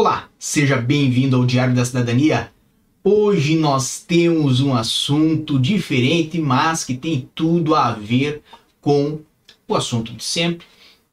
Olá, seja bem-vindo ao Diário da Cidadania. Hoje nós temos um assunto diferente, mas que tem tudo a ver com o assunto de sempre,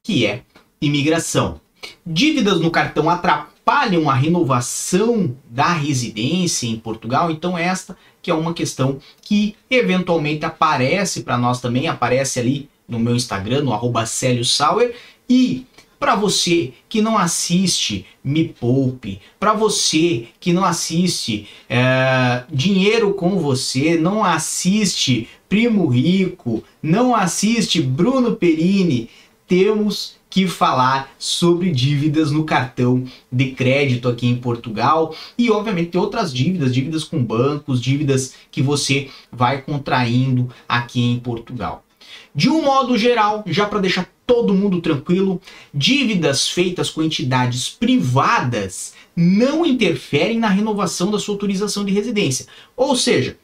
que é imigração. Dívidas no cartão atrapalham a renovação da residência em Portugal, então esta que é uma questão que eventualmente aparece para nós também, aparece ali no meu Instagram, no arroba Sauer, e para você que não assiste Me Poupe, para você que não assiste é, Dinheiro com Você, não assiste Primo Rico, não assiste Bruno Perini, temos que falar sobre dívidas no cartão de crédito aqui em Portugal e obviamente tem outras dívidas, dívidas com bancos, dívidas que você vai contraindo aqui em Portugal. De um modo geral, já para deixar todo mundo tranquilo, dívidas feitas com entidades privadas não interferem na renovação da sua autorização de residência. Ou seja,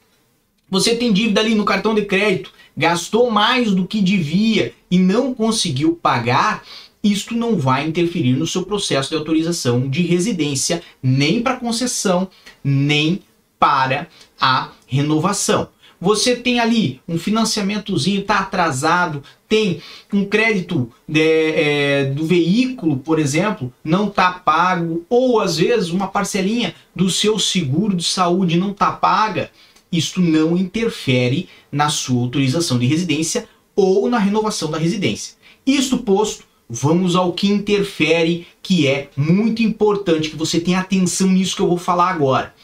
você tem dívida ali no cartão de crédito, gastou mais do que devia e não conseguiu pagar, isto não vai interferir no seu processo de autorização de residência, nem para concessão, nem para a renovação você tem ali um financiamentozinho, está atrasado, tem um crédito de, é, do veículo, por exemplo, não está pago, ou às vezes uma parcelinha do seu seguro de saúde não está paga, isto não interfere na sua autorização de residência ou na renovação da residência. Isto posto, vamos ao que interfere, que é muito importante que você tenha atenção nisso que eu vou falar agora.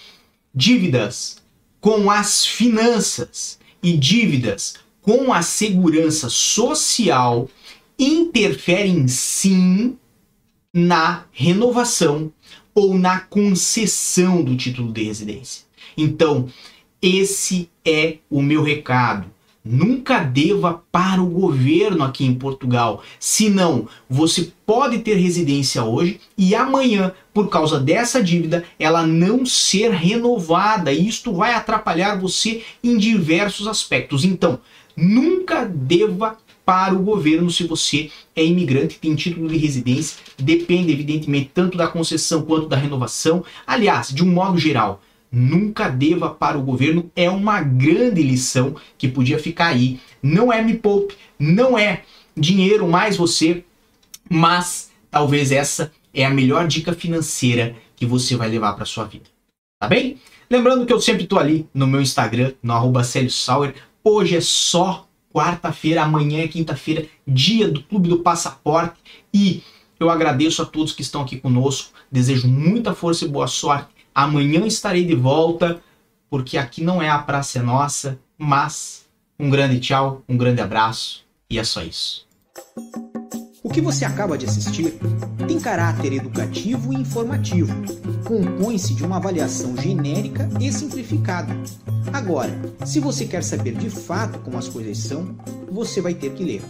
Dívidas com as finanças e dívidas com a segurança social interferem sim na renovação ou na concessão do título de residência. Então, esse é o meu recado nunca deva para o governo aqui em Portugal. Senão, você pode ter residência hoje e amanhã, por causa dessa dívida, ela não ser renovada. E isto vai atrapalhar você em diversos aspectos. Então, nunca deva para o governo se você é imigrante, tem título de residência, depende evidentemente tanto da concessão quanto da renovação. Aliás, de um modo geral, nunca deva para o governo é uma grande lição que podia ficar aí. Não é me poupe, não é dinheiro mais você, mas talvez essa é a melhor dica financeira que você vai levar para sua vida. Tá bem? Lembrando que eu sempre estou ali no meu Instagram, no arroba Sauer. Hoje é só quarta-feira, amanhã é quinta-feira, dia do Clube do Passaporte. E eu agradeço a todos que estão aqui conosco. Desejo muita força e boa sorte Amanhã estarei de volta, porque aqui não é a praça é nossa, mas um grande tchau, um grande abraço e é só isso. O que você acaba de assistir tem caráter educativo e informativo. Compõe-se de uma avaliação genérica e simplificada. Agora, se você quer saber de fato como as coisas são, você vai ter que ler.